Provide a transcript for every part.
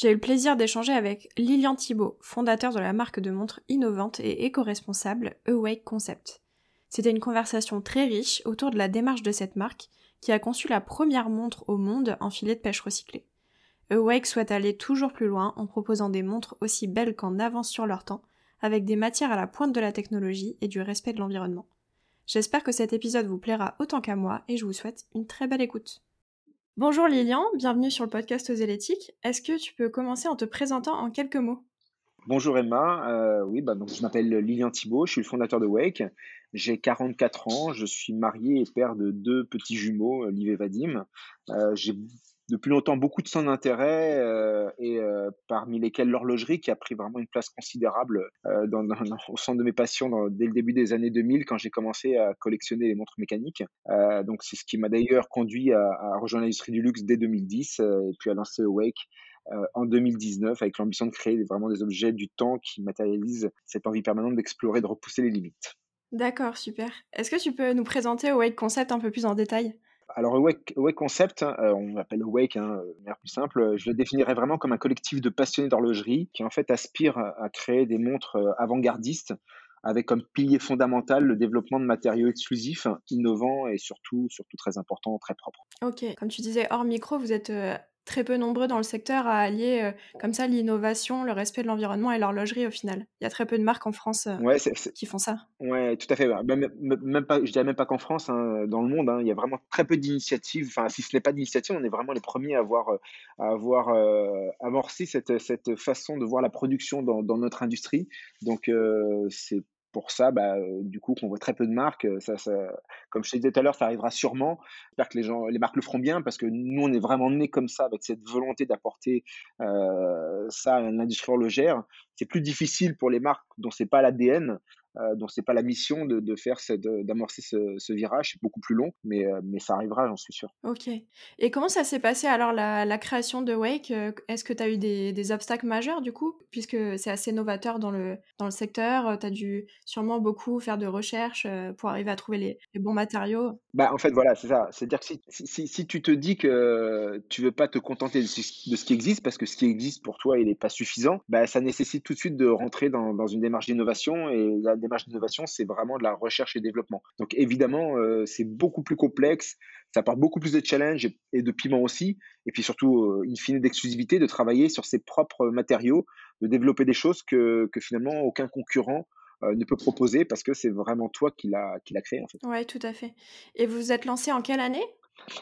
j'ai eu le plaisir d'échanger avec Lilian Thibault, fondateur de la marque de montres innovante et éco-responsable Awake Concept. C'était une conversation très riche autour de la démarche de cette marque qui a conçu la première montre au monde en filet de pêche recyclé. Awake souhaite aller toujours plus loin en proposant des montres aussi belles qu'en avance sur leur temps, avec des matières à la pointe de la technologie et du respect de l'environnement. J'espère que cet épisode vous plaira autant qu'à moi et je vous souhaite une très belle écoute. Bonjour Lilian, bienvenue sur le podcast aux élétiques. Est-ce que tu peux commencer en te présentant en quelques mots? Bonjour Emma, euh, oui, bah, donc je m'appelle Lilian Thibault, je suis le fondateur de Wake. J'ai 44 ans, je suis marié et père de deux petits jumeaux, Liv et Vadim. Euh, j'ai depuis longtemps beaucoup de d'intérêt euh, et euh, parmi lesquels l'horlogerie qui a pris vraiment une place considérable euh, au centre de mes passions dès le début des années 2000 quand j'ai commencé à collectionner les montres mécaniques. Euh, donc c'est ce qui m'a d'ailleurs conduit à, à rejoindre l'industrie du luxe dès 2010 et puis à lancer Awake en 2019 avec l'ambition de créer vraiment des objets du temps qui matérialisent cette envie permanente d'explorer, de repousser les limites. D'accord, super. Est-ce que tu peux nous présenter Awake Concept un peu plus en détail? Alors, Awake, Concept, euh, on l'appelle Awake, hein, de manière plus simple, je le définirais vraiment comme un collectif de passionnés d'horlogerie qui, en fait, aspire à créer des montres euh, avant-gardistes avec comme pilier fondamental le développement de matériaux exclusifs, innovants et surtout, surtout très importants, très propres. Ok, comme tu disais, hors micro, vous êtes euh, très peu nombreux dans le secteur à allier euh, comme ça l'innovation, le respect de l'environnement et l'horlogerie au final. Il y a très peu de marques en France euh, ouais, qui font ça. Ouais, tout à fait. Même, même pas, je dirais même pas qu'en France, hein, dans le monde, hein, il y a vraiment très peu d'initiatives. Enfin, si ce n'est pas d'initiative, on est vraiment les premiers à avoir, à avoir euh, amorcé cette, cette façon de voir la production dans, dans notre industrie. Donc, c'est pour ça, bah, du coup, qu'on voit très peu de marques. Ça, ça, comme je te disais tout à l'heure, ça arrivera sûrement. J'espère que les, gens, les marques le feront bien parce que nous, on est vraiment nés comme ça, avec cette volonté d'apporter euh, ça à l'industrie horlogère. C'est plus difficile pour les marques dont c'est pas l'ADN euh, donc c'est pas la mission de, de faire d'amorcer ce, virage, c'est beaucoup plus long, mais, euh, mais ça arrivera, j'en suis sûr. Ok. Et comment ça s'est passé alors la, la, création de Wake euh, Est-ce que tu as eu des, des, obstacles majeurs du coup, puisque c'est assez novateur dans le, dans le secteur euh, Tu as dû sûrement beaucoup faire de recherches pour arriver à trouver les, bons matériaux bah, En fait, voilà, c'est ça. C'est-à-dire que si, si, si, tu te dis que tu veux pas te contenter de ce, qui existe, parce que ce qui existe pour toi, il n'est pas suffisant, bah, ça nécessite tout de suite de rentrer dans, dans une démarche d'innovation et la démarche d'innovation, c'est vraiment de la recherche et développement. Donc évidemment, euh, c'est beaucoup plus complexe, ça apporte beaucoup plus de challenges et, de piment aussi, et puis surtout, euh, in fine, d'exclusivité, de travailler sur ses propres matériaux, de développer des choses que, que finalement aucun concurrent euh, ne peut proposer parce que c'est vraiment toi qui l'a qui l'a créé en fait. Ouais, tout à fait. Et vous vous êtes lancé en quelle année?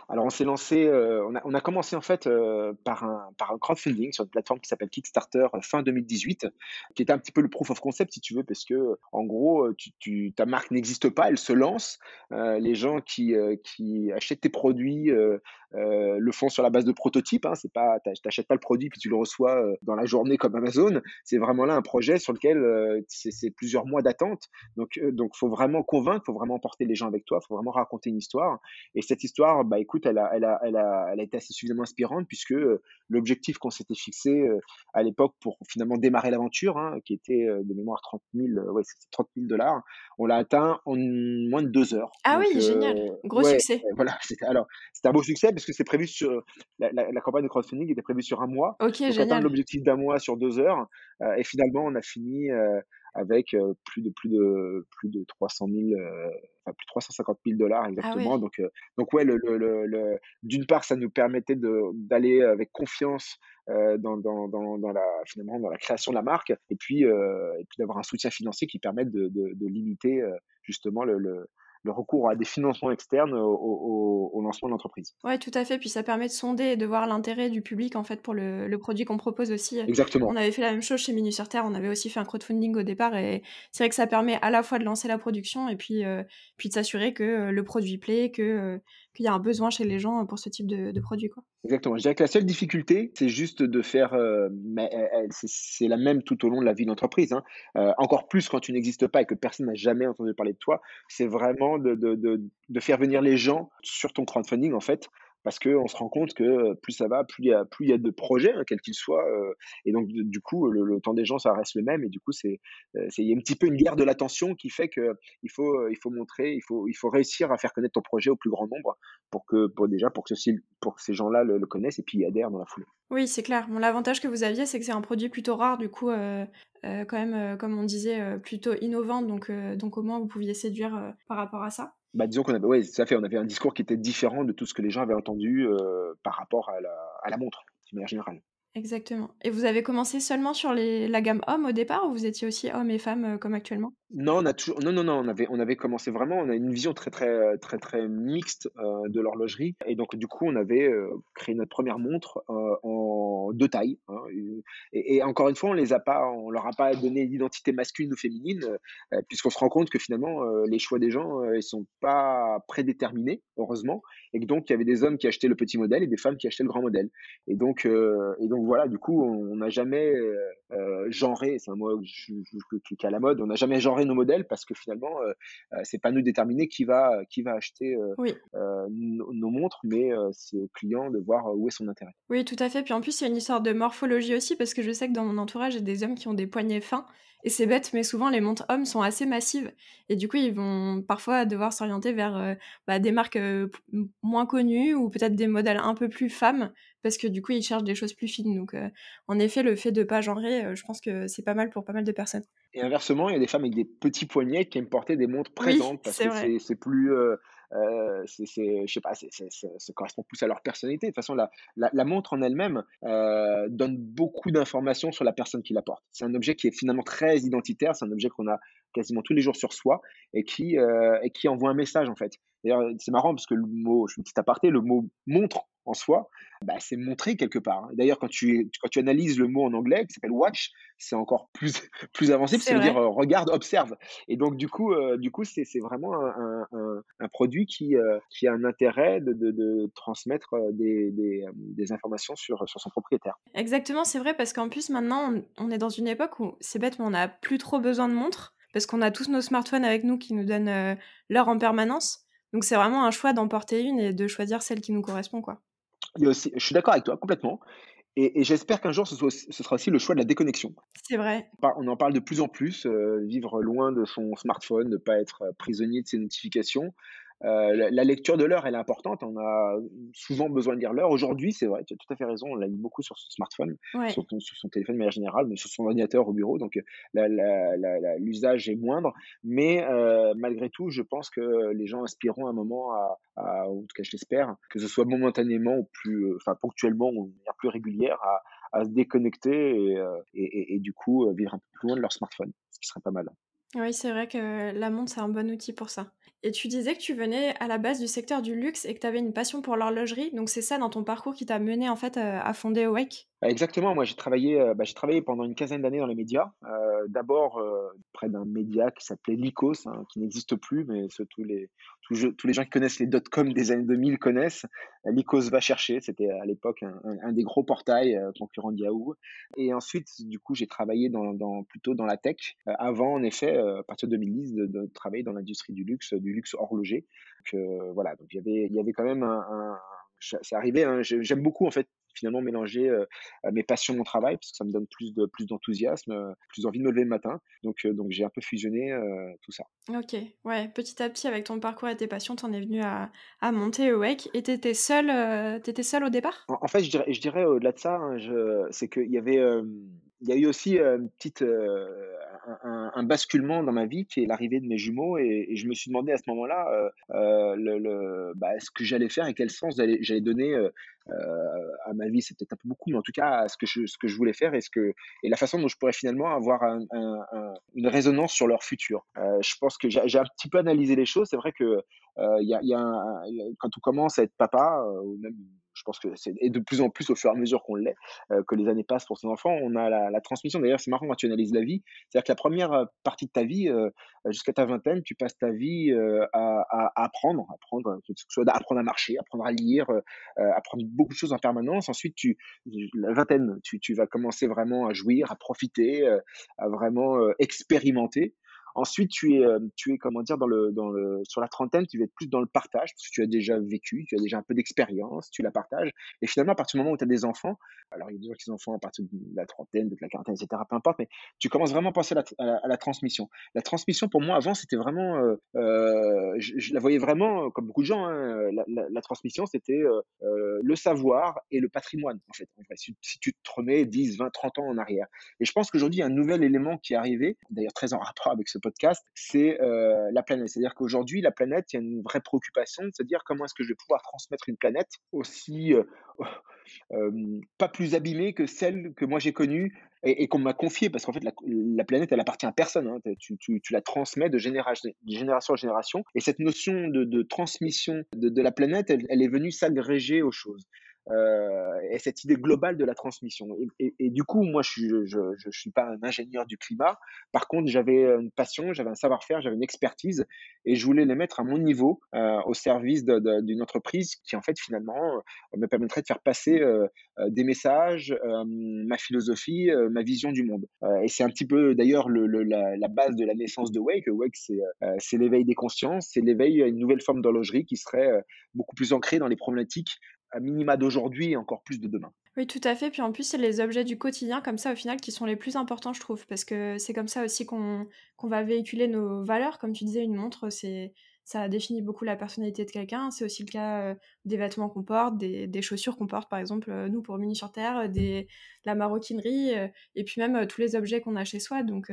Alors on s'est lancé, euh, on, a, on, a, commencé en fait euh, par, un, par un crowdfunding sur une plateforme qui s'appelle Kickstarter fin 2018, qui était un petit peu le proof of concept si tu veux, parce que en gros tu, tu, ta marque n'existe pas, elle se lance. Euh, les gens qui, qui achètent tes produits le font sur la base de prototypes. Hein, c'est pas, t'achètes pas le produit puis tu le reçois dans la journée comme Amazon. C'est vraiment là un projet sur lequel c'est plusieurs mois d'attente. Donc donc faut vraiment convaincre, faut vraiment porter les gens avec toi, faut vraiment raconter une histoire. Et cette histoire bah écoute, elle a, elle a, elle a, elle a été assez suffisamment inspirante puisque euh, l'objectif qu'on s'était fixé euh, à l'époque pour finalement démarrer l'aventure, hein, qui était euh, de mémoire 30 000, ouais, 30 000 dollars, on l'a atteint en moins de deux heures. Ah Donc, oui, génial, gros ouais, succès. Voilà, alors c'était un beau succès parce que c'est prévu sur la, la, la, campagne de crowdfunding était prévue sur un mois. Ok, Donc, génial. atteindre l'objectif d'un mois sur deux heures et finalement on a fini avec euh, plus de plus de plus de 300 000 euh, enfin plus de 350 000 dollars exactement ah ouais. donc euh, donc ouais le, le, le, le d'une part ça nous permettait d'aller avec confiance euh, dans, dans, dans, dans la finalement dans la création de la marque et puis euh, et puis d'avoir un soutien financier qui permette de, de, de limiter justement le, le recours à des financements externes au, au, au lancement de l'entreprise. Oui, tout à fait. Puis ça permet de sonder et de voir l'intérêt du public en fait pour le, le produit qu'on propose aussi. Exactement. On avait fait la même chose chez Minu sur Terre. On avait aussi fait un crowdfunding au départ et c'est vrai que ça permet à la fois de lancer la production et puis, euh, puis de s'assurer que euh, le produit plaît, que, euh, qu'il y a un besoin chez les gens pour ce type de, produit. Quoi. Exactement. Je dirais que la seule difficulté, c'est juste de faire, mais c'est la même tout au long de la vie d'entreprise. Hein. encore plus quand tu n'existes pas et que personne n'a jamais entendu parler de toi, c'est vraiment de, faire venir les gens sur ton crowdfunding en fait parce qu'on se rend compte que plus ça va, plus il y a, de projets, hein, quels qu'ils soient. et donc, du coup, le, temps des gens, ça reste le même. Et du coup, c'est, il y a un petit peu une guerre de l'attention qui fait qu'il faut, montrer, il faut, réussir à faire connaître ton projet au plus grand nombre pour que, pour ces gens-là le, connaissent et puis y adhèrent dans la foulée. Oui, c'est clair. L'avantage que vous aviez, c'est que c'est un produit plutôt rare, du coup, quand même, comme on disait, plutôt innovant. Donc, donc, au moins, vous pouviez séduire par rapport à ça. Bah, disons qu'on avait, on avait un discours qui était différent de tout ce que les gens avaient entendu euh, par rapport à la, à la montre, de manière générale. Exactement. Et vous avez commencé seulement sur les, la gamme homme au départ ou vous étiez aussi homme et femme euh, comme actuellement? Non, on a toujours, non, non, non, on avait, on avait commencé vraiment, on a une vision très, très, très, très mixte euh, de l'horlogerie. Et donc, du coup, on avait euh, créé notre première montre en deux tailles. Hein, et, encore une fois, on les a pas, on leur a pas donné d'identité masculine ou féminine, puisqu'on se rend compte que finalement, les choix des gens, ils sont pas prédéterminés, heureusement. Et donc, il y avait des hommes qui achetaient le petit modèle et des femmes qui achetaient le grand modèle. Et donc, et donc voilà, du coup, on n'a jamais euh, euh, genré, c'est un mot qui est à la mode, on n'a jamais genré nos modèles parce que finalement, euh, c'est pas nous déterminer qui va, qui va acheter nos, montres, mais c'est au client de voir où est son intérêt. Oui, tout à fait. Puis en plus, il y a une histoire de morphologie aussi parce que je sais que dans mon entourage, a des hommes qui ont des poignets fins et c'est bête, mais souvent les montres hommes sont assez massives. Et du coup, ils vont parfois devoir s'orienter vers euh, bah, des marques euh, moins connues ou peut-être des modèles un peu plus femmes, parce que du coup, ils cherchent des choses plus fines. Donc, euh, en effet, le fait de pas genrer, je pense que c'est pas mal pour pas mal de personnes. Et inversement, il y a des femmes avec des petits poignets qui aiment porter des montres présentes parce que c'est plus euh, c'est, je sais pas, ça correspond plus à leur personnalité. De toute façon, la, la, montre en elle-même euh, donne beaucoup d'informations sur la personne qui la porte. C'est un objet qui est finalement très identitaire, c'est un objet qu'on a quasiment tous les jours sur soi et qui, euh, et qui envoie un message en fait. D'ailleurs, c'est marrant parce que le mot, je fais une petite aparté, le mot montre en soi, bah, c'est montrer quelque part. D'ailleurs, quand tu, quand tu analyses le mot en anglais qui s'appelle watch, c'est encore plus, plus avancé, parce que ça veut dire euh, regarde, observe. Et donc, du coup, euh, du coup c'est, vraiment un, un, un, produit qui, euh, qui a un intérêt de, de, de transmettre des, des, des, informations sur, sur son propriétaire. Exactement, c'est vrai, parce qu'en plus, maintenant, on, est dans une époque où c'est bête, mais on n'a plus trop besoin de montres, parce qu'on a tous nos smartphones avec nous qui nous donnent l'heure en permanence. Donc, c'est vraiment un choix d'en porter une et de choisir celle qui nous correspond, quoi je suis d'accord avec toi complètement. Et, j'espère qu'un jour, ce, ce, sera aussi le choix de la déconnexion. C'est vrai. On en parle de plus en plus, euh, vivre loin de son smartphone, ne pas être euh, prisonnier de ses notifications. Euh, la, lecture de l'heure, elle est importante. On a souvent besoin de lire l'heure. Aujourd'hui, c'est vrai, tu as tout à fait raison. On la lit beaucoup sur son smartphone, sur, son téléphone de manière générale, mais sur son ordinateur au bureau. Donc, l'usage est moindre. Mais euh, malgré tout, je pense que les gens aspireront un moment à, en tout cas, je l'espère, que ce soit momentanément ou plus, euh, enfin, ponctuellement ou de manière plus régulière, à, se déconnecter et, et, du coup vivre un peu plus loin de leur smartphone, ce qui serait pas mal. Oui, c'est vrai que la montre, c'est un bon outil pour ça. Et tu disais que tu venais à la base du secteur du luxe et que tu avais une passion pour l'horlogerie. Donc c'est ça dans ton parcours qui t'a mené en fait à fonder Awake Exactement, moi j'ai travaillé, euh, bah, j'ai travaillé pendant une quinzaine d'années dans les médias. Euh, d'abord euh, près d'un média qui s'appelait Lycos, hein, qui n'existe plus, mais tous les, tous, les gens qui connaissent les dot-com des années 2000 connaissent. Lycos va chercher, c'était à l'époque un, un, des gros portails concurrents de Yahoo. Et ensuite, du coup, j'ai travaillé dans, dans, plutôt dans la tech, avant en effet, à partir de 2010, de, de travailler dans l'industrie du luxe, du luxe horloger. Donc voilà, donc il y avait, il y avait quand même un, un c'est arrivé, hein, j'aime beaucoup en fait finalement mélanger mes passions, mon travail, parce que ça me donne plus de plus d'enthousiasme, plus envie de me lever le matin. Donc donc j'ai un peu fusionné tout ça. Ok, ouais, petit à petit avec ton parcours et tes passions, tu en es venu à, à monter Awake. Et t'étais seul, étais seul au départ? En, fait, je dirais, je dirais au-delà de ça, hein, c'est qu'il y avait il y a eu aussi une petite, un, basculement dans ma vie qui est l'arrivée de mes jumeaux et, je me suis demandé à ce moment-là le bah, ce que j'allais faire et quel sens j'allais donner à ma vie. C'est peut-être un peu beaucoup, mais en tout cas à ce que je, ce que je voulais faire et, ce que, et la façon dont je pourrais finalement avoir une résonance sur leur futur. je pense que j'ai un petit peu analysé les choses. C'est vrai que il y a quand on commence à être papa, ou même je pense que c'est de plus en plus au fur et à mesure qu'on l'est, que les années passent pour ses enfants, on a la, transmission. D'ailleurs, c'est marrant quand tu analyses la vie, c'est-à-dire que la première partie de ta vie, jusqu'à ta vingtaine, tu passes ta vie à, à, apprendre, apprendre, que ce soit apprendre à marcher, apprendre à lire, apprendre beaucoup de choses en permanence. Ensuite, tu, la vingtaine, tu, tu vas commencer vraiment à jouir, à profiter, à vraiment expérimenter. Ensuite, tu es, euh, tu es comment dire, dans le, dans le, sur la trentaine, tu vas être plus dans le partage, parce que tu as déjà vécu, tu as déjà un peu d'expérience, tu la partages. Et finalement, à partir du moment où tu as des enfants, alors il y a des gens qui enfants à partir de la trentaine, de la quarantaine, etc., peu importe, mais tu commences vraiment à penser à la, transmission. La transmission, pour moi, avant, c'était vraiment, euh, euh je, la voyais vraiment, comme beaucoup de gens, hein, la, transmission, c'était le savoir et le patrimoine, en fait. Si, si, tu te remets 10, 20, 30 ans en arrière. Et je pense qu'aujourd'hui, il y a un nouvel élément qui est arrivé, d'ailleurs très en rapport avec ce podcast, c'est euh, la planète. C'est-à-dire qu'aujourd'hui, la planète, il y a une vraie préoccupation de se dire comment est-ce que je vais pouvoir transmettre une planète aussi euh, euh, pas plus abîmée que celle que moi j'ai connue et, qu'on m'a confiée, parce qu'en fait, la, planète, elle appartient à personne. Hein. Tu, la transmets de génération, de génération en génération. Et cette notion de, transmission de, la planète, elle est venue s'agréger aux choses. Euh, et cette idée globale de la transmission. Et, du coup, moi, je ne je, suis pas un ingénieur du climat. Par contre, j'avais une passion, j'avais un savoir-faire, j'avais une expertise, et je voulais les mettre à mon niveau euh, au service d'une entreprise qui, en fait, finalement, euh, me permettrait de faire passer des messages, ma philosophie, ma vision du monde. et c'est un petit peu, d'ailleurs, le, le, la, la, base de la naissance de Wake. Wake, c'est l'éveil des consciences, c'est l'éveil à une nouvelle forme d'horlogerie qui serait beaucoup plus ancrée dans les problématiques à minima d'aujourd'hui et encore plus de demain. Oui, tout à fait. Puis en plus, c'est les objets du quotidien comme ça, au final, qui sont les plus importants, je trouve. Parce que c'est comme ça aussi qu'on va véhiculer nos valeurs. Comme tu disais, une montre, c'est ça définit beaucoup la personnalité de quelqu'un. C'est aussi le cas euh, des vêtements qu'on porte, des, chaussures qu'on porte, par exemple, euh, nous, pour Muni sur Terre, euh, des, la maroquinerie, et puis même tous les objets qu'on a chez soi. Donc,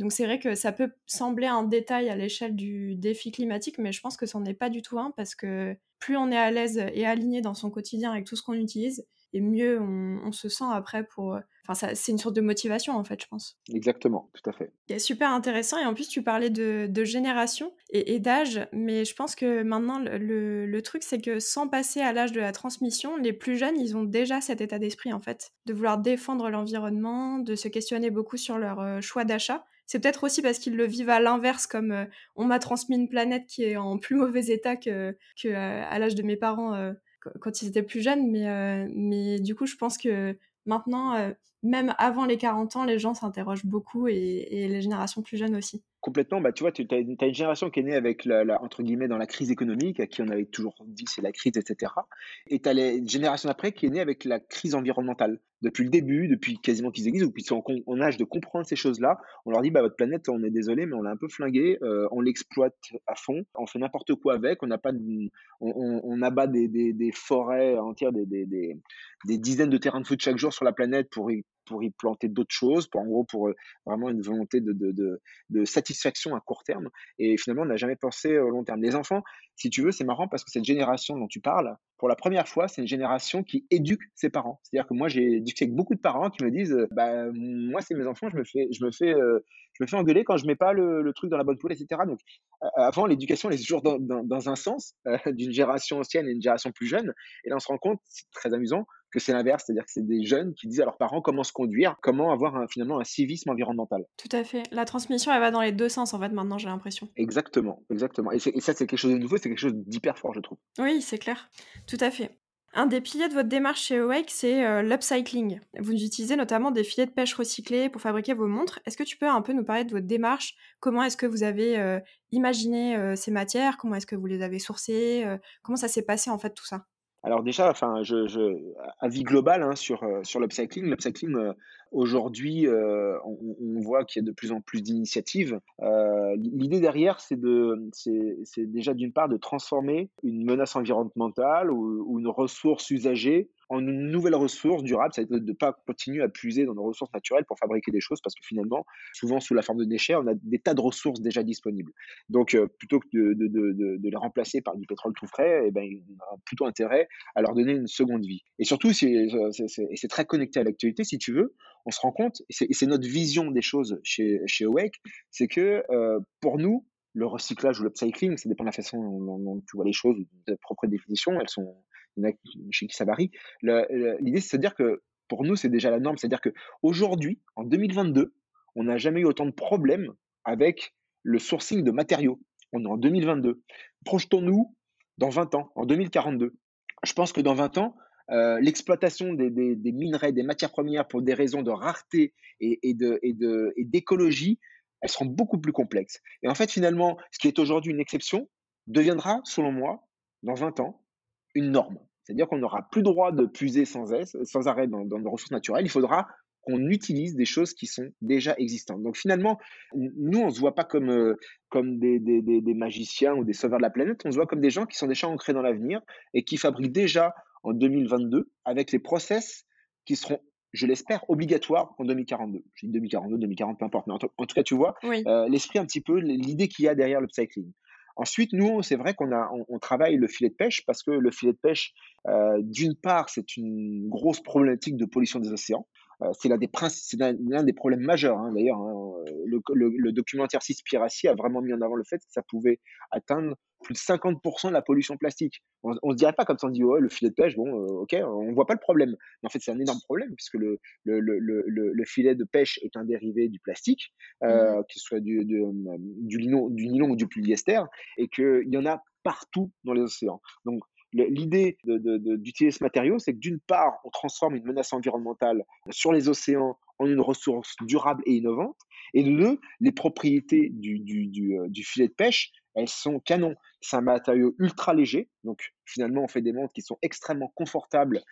donc c'est vrai que ça peut sembler un détail à l'échelle du défi climatique, mais je pense que n'en est pas du tout un, parce que plus on est à l'aise et aligné dans son quotidien avec tout ce qu'on utilise, et mieux on, se sent après pour. Enfin, c'est une sorte de motivation en fait, je pense. Exactement, tout à fait. C'est super intéressant et en plus tu parlais de, génération et, d'âge, mais je pense que maintenant le, le truc c'est que sans passer à l'âge de la transmission, les plus jeunes ils ont déjà cet état d'esprit en fait, de vouloir défendre l'environnement, de se questionner beaucoup sur leur euh, choix d'achat c'est peut-être aussi parce qu'ils le vivent à l'inverse, comme euh, on m'a transmis une planète qui est en plus mauvais état que, euh, à l'âge de mes parents euh, quand ils étaient plus jeunes. Mais, mais du coup, je pense que maintenant, même avant les 40 ans, les gens s'interrogent beaucoup et, les générations plus jeunes aussi. Complètement, bah, tu vois, tu as, une génération qui est née avec, la, entre guillemets, dans la crise économique, à qui on avait toujours dit c'est la crise, etc. Et tu as les générations après qui est née avec la crise environnementale depuis le début, depuis quasiment qu'ils existent, ou qu'ils sont en, âge de comprendre ces choses-là, on leur dit bah votre planète, on est désolé, mais on l'a un peu flingué, euh, on l'exploite à fond, on fait n'importe quoi avec, on n'a pas, on, abat des, des, des, forêts entières, des, des, dizaines de terrains de foot chaque jour sur la planète pour pour y planter d'autres choses, pour en gros pour euh, vraiment une volonté de, de, de, de satisfaction à court terme. Et finalement, on n'a jamais pensé au long terme. Les enfants, si tu veux, c'est marrant parce que cette génération dont tu parles, pour la première fois, c'est une génération qui éduque ses parents. C'est-à-dire que moi, j'ai discuté avec beaucoup de parents qui me disent, euh, bah, moi, c'est mes enfants, je me fais, je me fais, euh, je me fais engueuler quand je mets pas le, le truc dans la bonne poule, etc. Donc, euh, avant, l'éducation, elle est toujours dans, dans, dans un sens, d'une génération ancienne et une génération plus jeune. Et là, on se rend compte, c'est très amusant, que c'est l'inverse, c'est-à-dire que c'est des jeunes qui disent à leurs parents comment se conduire, comment avoir un, finalement un civisme environnemental. Tout à fait. La transmission, elle va dans les deux sens, en fait, maintenant, j'ai l'impression. Exactement, exactement. Et, et ça, c'est quelque chose de nouveau, c'est quelque chose d'hyper fort, je trouve. Oui, c'est clair. Tout à fait. Un des piliers de votre démarche chez Awake, c'est euh, l'upcycling. Vous utilisez notamment des filets de pêche recyclés pour fabriquer vos montres. Est-ce que tu peux un peu nous parler de votre démarche? Comment est-ce que vous avez euh, imaginé euh, ces matières? Comment est-ce que vous les avez sourcées Comment ça s'est passé en fait tout ça? Alors déjà, enfin, avis global hein, sur, sur l'upcycling. L'upcycling, aujourd'hui, euh, on, voit qu'il y a de plus en plus d'initiatives. Euh, L'idée derrière, c'est de, c'est déjà d'une part de transformer une menace environnementale ou une ressource usagée en une nouvelle ressource durable, c'est de ne pas continuer à puiser dans nos ressources naturelles pour fabriquer des choses, parce que finalement, souvent sous la forme de déchets, on a des tas de ressources déjà disponibles. Donc, euh, plutôt que de, les remplacer par du pétrole tout frais, eh ben, on a plutôt intérêt à leur donner une seconde vie. Et surtout, c'est, et c'est très connecté à l'actualité, si tu veux, on se rend compte, et c'est notre vision des choses chez, chez Awake, c'est que euh, pour nous, le recyclage ou l'upcycling, ça dépend de la façon dont, tu vois les choses, de propre définition, elles sont, chez qui ça varie. L'idée, c'est de dire que pour nous, c'est déjà la norme. C'est-à-dire qu'aujourd'hui, en 2022, on n'a jamais eu autant de problèmes avec le sourcing de matériaux. On est en 2022. Projetons-nous dans 20 ans, en 2042. Je pense que dans 20 ans, euh, l'exploitation des, minerais, des matières premières pour des raisons de rareté et, et d'écologie, elles seront beaucoup plus complexes. Et en fait, finalement, ce qui est aujourd'hui une exception deviendra, selon moi, dans 20 ans, une norme. C'est-à-dire qu'on n'aura plus droit de puiser sans, sans arrêt dans, nos ressources naturelles. Il faudra qu'on utilise des choses qui sont déjà existantes. Donc finalement, nous, on ne se voit pas comme, euh, des, des, magiciens ou des sauveurs de la planète, on se voit comme des gens qui sont déjà ancrés dans l'avenir et qui fabriquent déjà en 2022 avec les process qui seront, je l'espère, obligatoires en 2042. Je dis 2042, 2040, peu importe, mais en, tout cas, tu vois, euh, l'esprit un petit peu, l'idée qu'il y a derrière le cycling. Ensuite, nous, c'est vrai qu'on a, on, travaille le filet de pêche parce que le filet de pêche, euh, d'une part, c'est une grosse problématique de pollution des océans. Euh, c'est l'un des, l'un des problèmes majeurs. Hein, d'ailleurs, hein, le, le, documentaire Cispiracy a vraiment mis en avant le fait que ça pouvait atteindre plus de 50% de la pollution plastique. On ne se dirait pas comme ça, on dit, le filet de pêche, bon, euh, ok, on ne voit pas le problème. Mais en fait, c'est un énorme problème, puisque le, le, le, le, filet de pêche est un dérivé du plastique, euh, mmh. qu'il soit du, du, du, nylon, du nylon ou du polyester, et qu'il y en a partout dans les océans. Donc, L'idée d'utiliser ce matériau, c'est que d'une part, on transforme une menace environnementale sur les océans en une ressource durable et innovante, et deux, les propriétés du, euh, filet de pêche, elles sont canon. C'est un matériau ultra léger, donc finalement, on fait des montres qui sont extrêmement confortables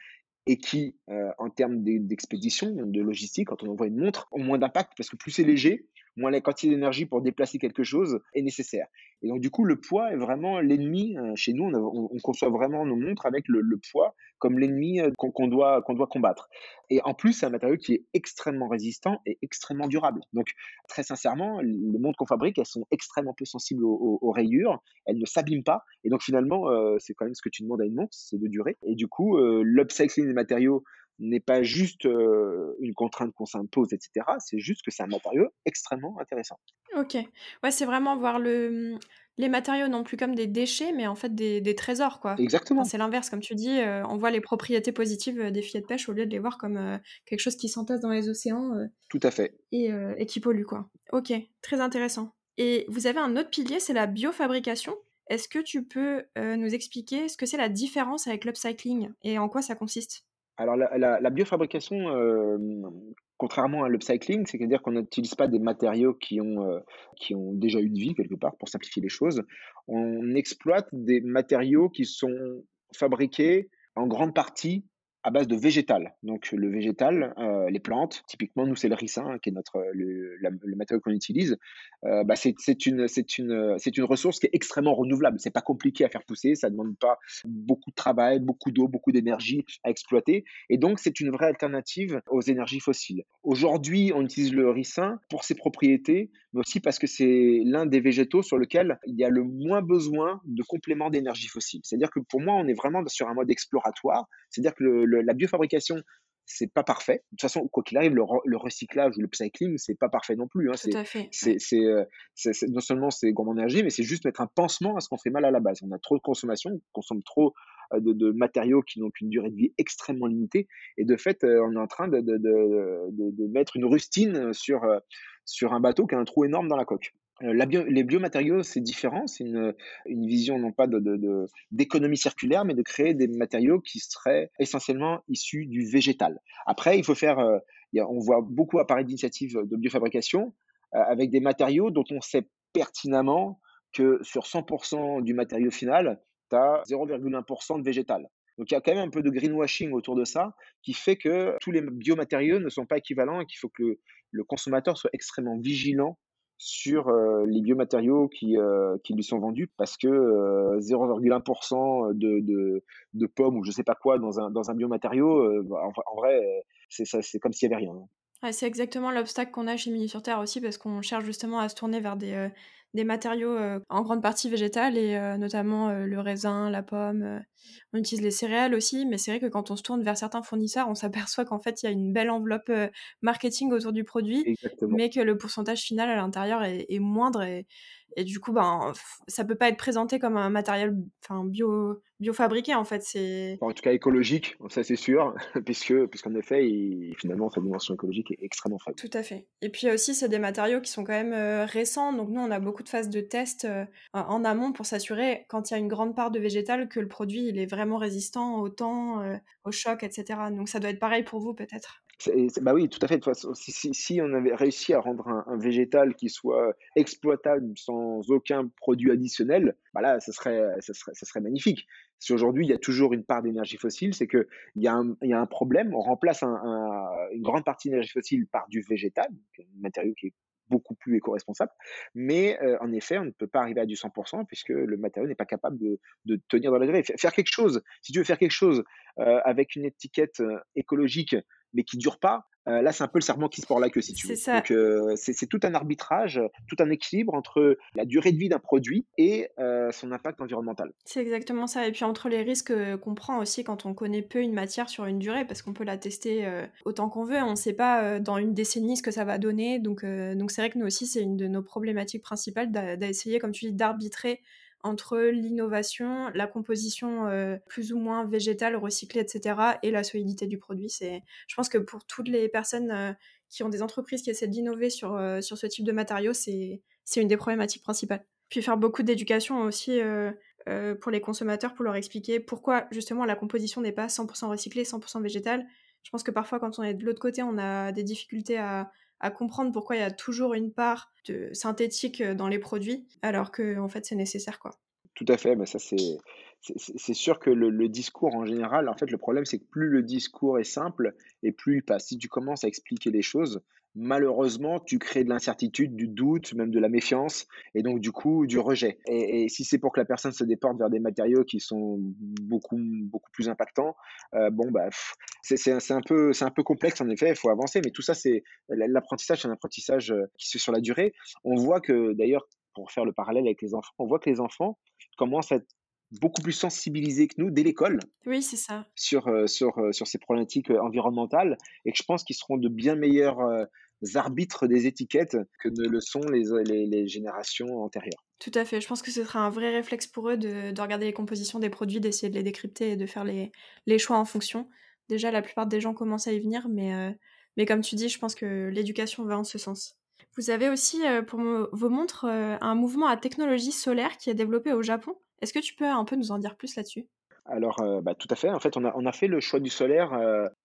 et qui, euh, en termes d'expédition, de logistique, quand on envoie une montre, ont moins d'impact parce que plus c'est léger, moins la quantité d'énergie pour déplacer quelque chose est nécessaire. Et donc, du coup, le poids est vraiment l'ennemi. Euh, chez nous, on, conçoit vraiment nos montres avec le, poids comme l'ennemi euh, qu'on doit, doit combattre. Et en plus, c'est un matériau qui est extrêmement résistant et extrêmement durable. Donc, très sincèrement, les montres qu'on fabrique, elles sont extrêmement peu sensibles aux, rayures. Elles ne s'abîment pas. Et donc, finalement, euh, c'est quand même ce que tu demandes à une montre, c'est de durer. Et du coup, l'upcycling des matériaux n'est pas juste une contrainte qu'on s'impose, etc. C'est juste que c'est un matériau extrêmement intéressant. Ok. Ouais, c'est vraiment voir le, mmh, les matériaux non plus comme des déchets, mais en fait des, trésors, quoi. Exactement. c'est l'inverse, comme tu dis, on voit les propriétés positives des filets de pêche au lieu de les voir comme quelque chose qui s'entasse dans les océans. Tout à fait. Et, et, qui pollue, quoi. Ok, très intéressant. Et vous avez un autre pilier, c'est la biofabrication. Est-ce que tu peux nous expliquer ce que c'est la différence avec l'upcycling et en quoi ça consiste? Alors la, biofabrication, euh, contrairement à l'upcycling, c'est-à-dire qu'on n'utilise pas des matériaux qui ont, euh, qui ont déjà eu de vie quelque part, pour simplifier les choses. On exploite des matériaux qui sont fabriqués en grande partie à base de végétal. Donc le végétal, euh, les plantes, typiquement nous c'est le ricin qui est notre le, le matériau qu'on utilise. Euh, bah, c'est une c'est une c'est une ressource qui est extrêmement renouvelable. C'est pas compliqué à faire pousser, ça demande pas beaucoup de travail, beaucoup d'eau, beaucoup d'énergie à exploiter. Et donc c'est une vraie alternative aux énergies fossiles. Aujourd'hui, on utilise le ricin pour ses propriétés, mais aussi parce que c'est l'un des végétaux sur lequel il y a le moins besoin de compléments d'énergie fossile. C'est-à-dire que pour moi, on est vraiment sur un mode exploratoire. C'est-à-dire que le, la biofabrication, c'est pas parfait. De toute façon, quoi qu'il arrive, le, recyclage ou le cycling, c'est pas parfait non plus. Hein. C'est, euh, non seulement c'est gourmand énergie, mais c'est juste mettre un pansement à ce qu'on fait mal à la base. On a trop de consommation, on consomme trop euh, de, matériaux qui n'ont qu'une durée de vie extrêmement limitée. Et de fait, euh, on est en train de, de mettre une rustine sur, sur un bateau qui a un trou énorme dans la coque. Euh, les biomatériaux, c'est différent. C'est une, vision non pas d'économie circulaire, mais de créer des matériaux qui seraient essentiellement issus du végétal. Après, il faut faire. Euh, on voit beaucoup apparaître d'initiatives de biofabrication euh, avec des matériaux dont on sait pertinemment que sur 100% du matériau final, tu as 0,1% de végétal. Donc il y a quand même un peu de greenwashing autour de ça qui fait que tous les biomatériaux ne sont pas équivalents et qu'il faut que le consommateur soit extrêmement vigilant sur les biomatériaux qui, qui lui sont vendus parce que 0,1% de, de, pommes ou je sais pas quoi dans un, dans un biomatériau, en, vrai, c'est, c'est comme s'il n'y avait rien. C'est exactement l'obstacle qu'on a chez Mini sur Terre aussi parce qu'on cherche justement à se tourner vers des, des matériaux euh, en grande partie végétales et euh, notamment euh, le raisin, la pomme. on utilise les céréales aussi, mais c'est vrai que quand on se tourne vers certains fournisseurs, on s'aperçoit qu'en fait il y a une belle enveloppe marketing autour du produit, mais que le pourcentage final à l'intérieur est, moindre et, Et du coup, ben, ça peut pas être présenté comme un matériel enfin, bio, biofabriqué, en fait. C'est... En tout cas, écologique, ça c'est sûr, puisque, puisqu'en effet, finalement, sa dimension écologique est extrêmement faible. Tout à fait. Et puis aussi, c'est des matériaux qui sont quand même euh, récents. Donc nous, on a beaucoup de phases de tests euh, en amont pour s'assurer, quand il y a une grande part de végétal, que le produit il est vraiment résistant au temps, euh, au choc, etc. Donc ça doit être pareil pour vous, peut-être bah oui, tout à fait. si, si, on avait réussi à rendre un, végétal qui soit exploitable sans aucun produit additionnel, bah là, serait, ça serait, ça serait magnifique. Si aujourd'hui il y a toujours une part d'énergie fossile, c'est qu'il y, a un, y a un problème. On remplace une grande partie d'énergie fossile par du végétal, un matériau qui est beaucoup plus éco-responsable. Mais euh, en effet, on ne peut pas arriver à du 100% puisque le matériau n'est pas capable de, de, tenir dans la durée. Faire quelque chose, si tu veux faire quelque chose euh, avec une étiquette euh, écologique mais qui dure pas, euh, là, c'est un peu le serment qui se porte la queue, si tu veux. Donc, euh, c'est tout un arbitrage, tout un équilibre entre la durée de vie d'un produit et euh, son impact environnemental. C'est exactement ça. Et puis entre les risques qu'on prend aussi quand on connaît peu une matière sur une durée, parce qu'on peut la tester autant qu'on veut, on ne sait pas dans une décennie ce que ça va donner. Donc, donc c'est vrai que nous aussi, c'est une de nos problématiques principales d'essayer, comme tu dis, d'arbitrer entre l'innovation, la composition euh, plus ou moins végétale, recyclée, etc., et la solidité du produit. C'est, je pense que pour toutes les personnes euh, qui ont des entreprises qui essaient d'innover sur, euh, sur ce type de matériaux, c'est, c'est une des problématiques principales. Puis faire beaucoup d'éducation aussi pour les consommateurs, pour leur expliquer pourquoi justement la composition n'est pas 100% recyclée, 100% végétale. Je pense que parfois quand on est de l'autre côté, on a des difficultés à, à comprendre pourquoi il y a toujours une part de synthétique euh, dans les produits, alors que en fait c'est nécessaire quoi. Tout à fait, mais ça c'est c'est sûr que le, discours en général, en fait, le problème, c'est que plus le discours est simple et plus il passe. Si tu commences à expliquer les choses, malheureusement, tu crées de l'incertitude, du doute, même de la méfiance, et donc du coup, du rejet. Et, si c'est pour que la personne se déporte vers des matériaux qui sont beaucoup, beaucoup plus impactants, euh, bon, bah, c'est un, peu, un peu complexe en effet, il faut avancer, mais tout ça, c'est l'apprentissage, c'est un apprentissage euh, qui se fait sur la durée. On voit que, d'ailleurs, pour faire le parallèle avec les enfants, on voit que les enfants commencent à beaucoup plus sensibilisés que nous dès l'école. Oui, c'est ça. Sur, euh, sur, sur ces problématiques environnementales et que je pense qu'ils seront de bien meilleurs arbitres des étiquettes que ne le sont les, les, générations antérieures. Tout à fait. Je pense que ce sera un vrai réflexe pour eux de, de regarder les compositions des produits, d'essayer de les décrypter et de faire les, les, choix en fonction. Déjà, la plupart des gens commencent à y venir, mais, euh, mais comme tu dis, je pense que l'éducation va en ce sens. Vous avez aussi euh, pour vos montres euh, un mouvement à technologie solaire qui est développé au Japon. Est-ce que tu peux un peu nous en dire plus là-dessus? Alors, bah, tout à fait. En fait, on a, fait le choix du solaire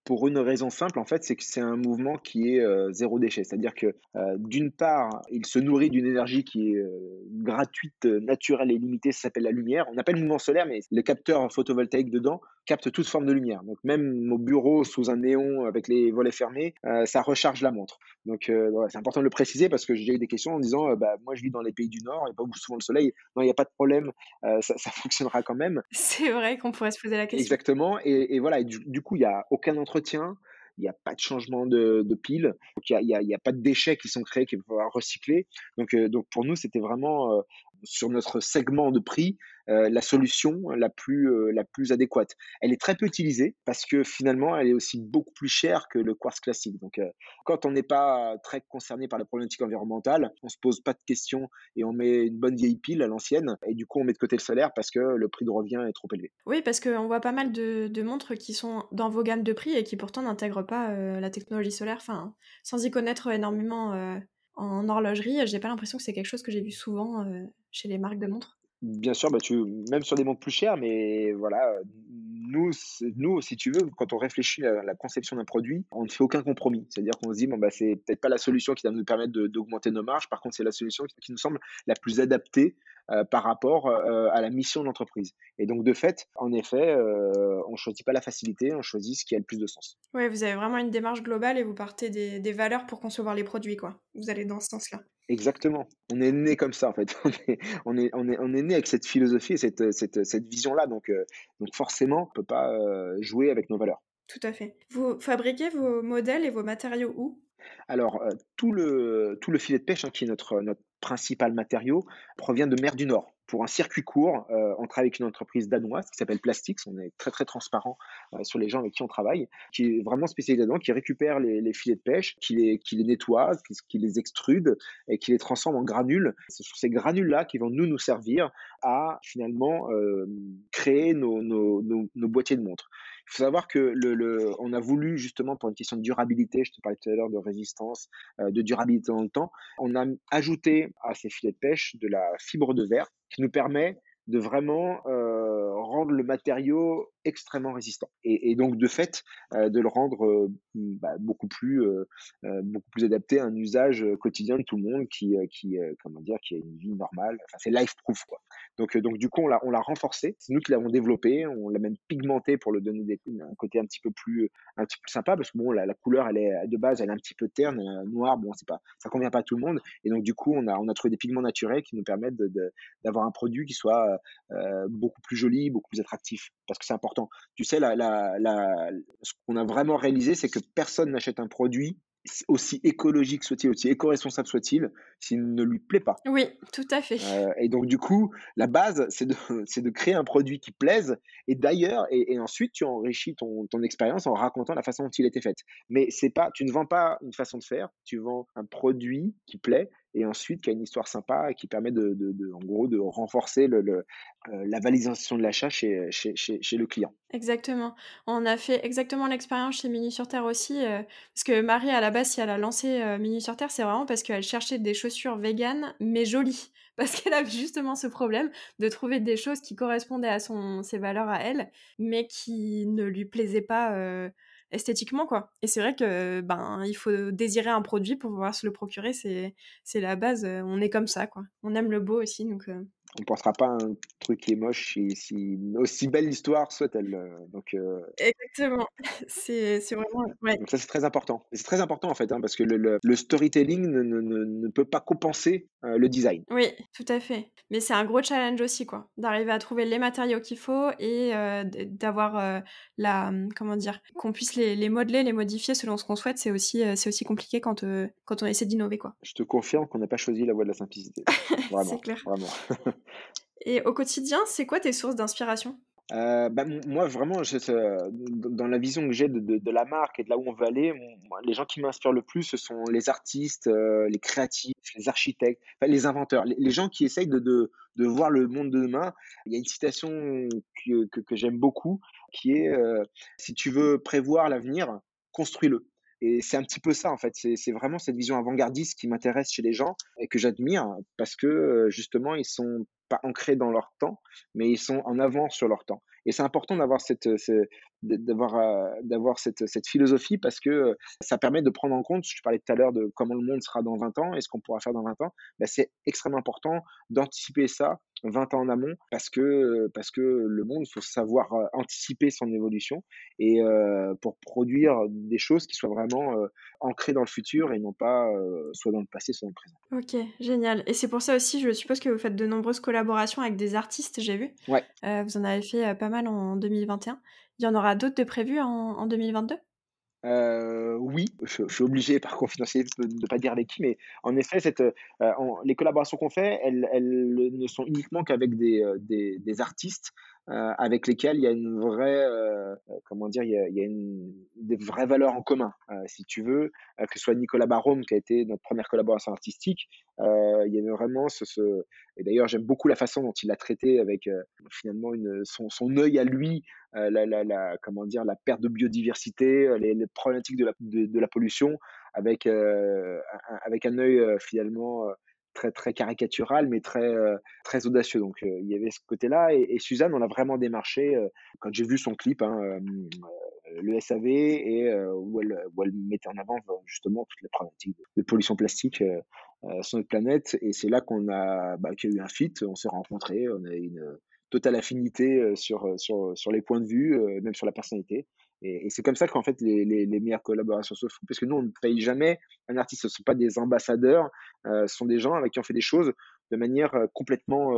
pour une raison simple, en fait, c'est que c'est un mouvement qui est euh, zéro déchet. C'est-à-dire que euh, d'une part, il se nourrit d'une énergie qui est euh, gratuite, naturelle et limitée, ça s'appelle la lumière. On appelle mouvement solaire, mais le capteur photovoltaïque dedans capte toute forme de lumière. Donc même au bureau sous un néon avec les volets fermés, ça recharge la montre. Donc c'est important de le préciser parce que j'ai eu des questions en disant, bah, moi je vis dans les pays du Nord, il n'y a pas souvent le soleil. Non, il n'y a pas de problème, ça, ça, fonctionnera quand même. C'est vrai qu'on pourrait se poser la question. Exactement. Et, voilà, du, coup, il n'y a aucun entre entretien, il n'y a pas de changement de, pile, il n'y a, pas de déchets qui sont créés, qui vont falloir recycler. Donc, euh, pour nous, c'était vraiment euh, sur notre segment de prix euh, la solution la plus, euh, la plus adéquate. Elle est très peu utilisée parce que finalement, elle est aussi beaucoup plus chère que le quartz classique. Donc, euh, quand on n'est pas très concerné par la problématique environnementale, on se pose pas de questions et on met une bonne vieille pile à l'ancienne et du coup, on met de côté le solaire parce que le prix de revient est trop élevé. Oui, parce qu'on voit pas mal de, de, montres qui sont dans vos gammes de prix et qui pourtant n'intègrent pas la technologie solaire, enfin, sans y connaître énormément en horlogerie, j'ai pas l'impression que c'est quelque chose que j'ai vu souvent chez les marques de montres. Bien sûr, bah, tu même sur des montres plus chères, mais voilà, nous, nous, si tu veux, quand on réfléchit à la conception d'un produit, on ne fait aucun compromis. C'est-à-dire qu'on se dit, bon, bah, c'est peut-être pas la solution qui va nous permettre d'augmenter nos marges, par contre, c'est la solution qui, nous semble la plus adaptée euh, par rapport euh, à la mission de l'entreprise. Et donc, de fait, en effet, euh, on choisit pas la facilité, on choisit ce qui a le plus de sens. Oui, vous avez vraiment une démarche globale et vous partez des, des valeurs pour concevoir les produits, quoi. Vous allez dans ce sens-là. Exactement. On est né comme ça, en fait. On est, on est, on est, né avec cette philosophie et cette, cette, cette vision-là. Donc, euh, donc forcément, on ne peut pas euh, jouer avec nos valeurs. Tout à fait. Vous fabriquez vos modèles et vos matériaux où? Alors, euh, tout, le, tout le filet de pêche, hein, qui est notre, notre principal matériau, provient de mer du Nord. Pour un circuit court, euh, on travaille avec une entreprise danoise qui s'appelle Plastix. On est très très transparent euh, sur les gens avec qui on travaille, qui est vraiment spécialisé là-dedans, qui récupère les, filets de pêche, qui les, qui nettoie, qui, les extrude et qui les transforme en granules. Ce sont ces granules-là qui vont nous nous servir à finalement euh, créer nos, nos, nos boîtiers de montres. Il faut savoir que le, le, on a voulu justement pour une question de durabilité, je te parlais tout à l'heure de résistance, euh, de durabilité dans le temps, on a ajouté à ces filets de pêche de la fibre de verre qui nous permet de vraiment euh, rendre le matériau extrêmement résistant. Et, donc de fait euh, de le rendre euh, bah, beaucoup plus euh, beaucoup plus adapté à un usage quotidien de tout le monde qui qui comment dire qui a une vie normale. Enfin c'est life proof quoi. Donc donc du coup on l'a on l'a renforcé. C'est nous qui l'avons développé. On l'a même pigmenté pour le donner un côté un petit peu plus un petit peu sympa parce que bon la, couleur elle est de base elle est un petit peu terne noir bon c'est pas ça convient pas à tout le monde. Et donc du coup on a on a trouvé des pigments naturels qui nous permettent d'avoir un produit qui soit beaucoup plus joli beaucoup plus attractif. Parce que c'est important tu sais, la, la, ce qu'on a vraiment réalisé, c'est que personne n'achète un produit aussi écologique soit-il, aussi éco-responsable soit-il, s'il ne lui plaît pas. Oui, tout à fait. Euh, et donc, du coup, la base, c'est de, de, créer un produit qui plaise. Et d'ailleurs, et, ensuite, tu enrichis ton, ton expérience en racontant la façon dont il a été fait. Mais c'est pas, tu ne vends pas une façon de faire, tu vends un produit qui plaît et ensuite qui a une histoire sympa et qui permet de, de, en gros de renforcer le, le euh, la validation de l'achat chez, chez, chez, le client. Exactement. On a fait exactement l'expérience chez Mini sur Terre aussi, euh, parce que Marie à la base si elle a lancé euh, Mini sur Terre, c'est vraiment parce qu'elle cherchait des chaussures véganes mais jolies, parce qu'elle avait justement ce problème de trouver des choses qui correspondaient à son ses valeurs à elle, mais qui ne lui plaisaient pas esthétiquement quoi. Et c'est vrai que ben il faut désirer un produit pour pouvoir se le procurer, c'est la base. On est comme ça quoi. On aime le beau aussi donc. Euh. On pensera pas à un truc qui est moche si, si aussi belle l'histoire soit-elle. Euh, donc. Euh. Exactement. C'est vraiment. Ouais. Donc ça c'est très important. C'est très important en fait hein, parce que le, le, storytelling ne, ne, ne, peut pas compenser le design. Oui, tout à fait. Mais c'est un gros challenge aussi quoi, d'arriver à trouver les matériaux qu'il faut et d'avoir la comment dire qu'on puisse les les, modeler, les modifier selon ce qu'on souhaite, c'est aussi, euh, c'est aussi compliqué quand, euh, quand on essaie d'innover. Quoi. Je te confirme qu'on n'a pas choisi la voie de la simplicité. c'est clair. Et au quotidien, c'est quoi tes sources d'inspiration? Euh, bah, moi, vraiment, dans la vision que j'ai de, de, la marque et de là où on veut aller, les gens qui m'inspirent le plus, ce sont les artistes, les créatifs, les architectes, les inventeurs, les, gens qui essayent de, de, de, voir le monde de demain. Il y a une citation que, que, que j'aime beaucoup qui est euh, si tu veux prévoir l'avenir, construis-le. Et c'est un petit peu ça, en fait. C'est vraiment cette vision avant-gardiste qui m'intéresse chez les gens et que j'admire parce que justement, ils sont pas ancrés dans leur temps, mais ils sont en avance sur leur temps. Et c'est important d'avoir cette, d'avoir, euh, d'avoir cette, cette philosophie parce que ça permet de prendre en compte, je parlais tout à l'heure de comment le monde sera dans 20 ans et ce qu'on pourra faire dans 20 ans, bah c'est extrêmement important d'anticiper ça 20 ans en amont parce que, parce que le monde, il faut savoir euh, anticiper son évolution et euh, pour produire des choses qui soient vraiment euh, ancrées dans le futur et non pas soit dans le passé, soit dans le présent. Ok, génial. Et c'est pour ça aussi, je suppose que vous faites de nombreuses collaborations avec des artistes, j'ai vu. Ouais. vous en avez fait pas mal en 2021. Il y en aura d'autres de prévus en, en 2022 euh, oui, je, suis obligé par confidentialité de ne pas dire avec qui, mais en effet, euh, les collaborations qu'on fait, elles, ne sont uniquement qu'avec des, euh, artistes euh, avec lesquels il y a une vraie, euh, comment dire, il y a, une, des vraies valeurs en commun. si tu veux, que ce soit Nicolas Barome qui a été notre première collaboration artistique, il y avait vraiment ce, et d'ailleurs j'aime beaucoup la façon dont il l'a traité avec finalement une, son, œil à lui euh, la, comment dire, la perte de biodiversité, euh, les, problématiques de la, de, la pollution, avec, euh, avec un œil finalement très très caricatural mais très très audacieux. Donc il y avait ce côté là et, Suzanne on a vraiment démarché quand j'ai vu son clip hein, le SAV et où elle, où, elle, mettait en avant justement toutes les problématiques de, pollution plastique sur notre planète. Et c'est là qu'on a bah, qu'il y a eu un fit on s'est rencontrés on a une totale affinité euh, sur, euh, sur, sur les points de vue, euh, même sur la personnalité. Et, c'est comme ça qu'en fait les, les, meilleures collaborations se font, parce que nous on ne paye jamais un artiste, ce ne sont pas des ambassadeurs, ce sont des gens avec qui on fait des choses de manière complètement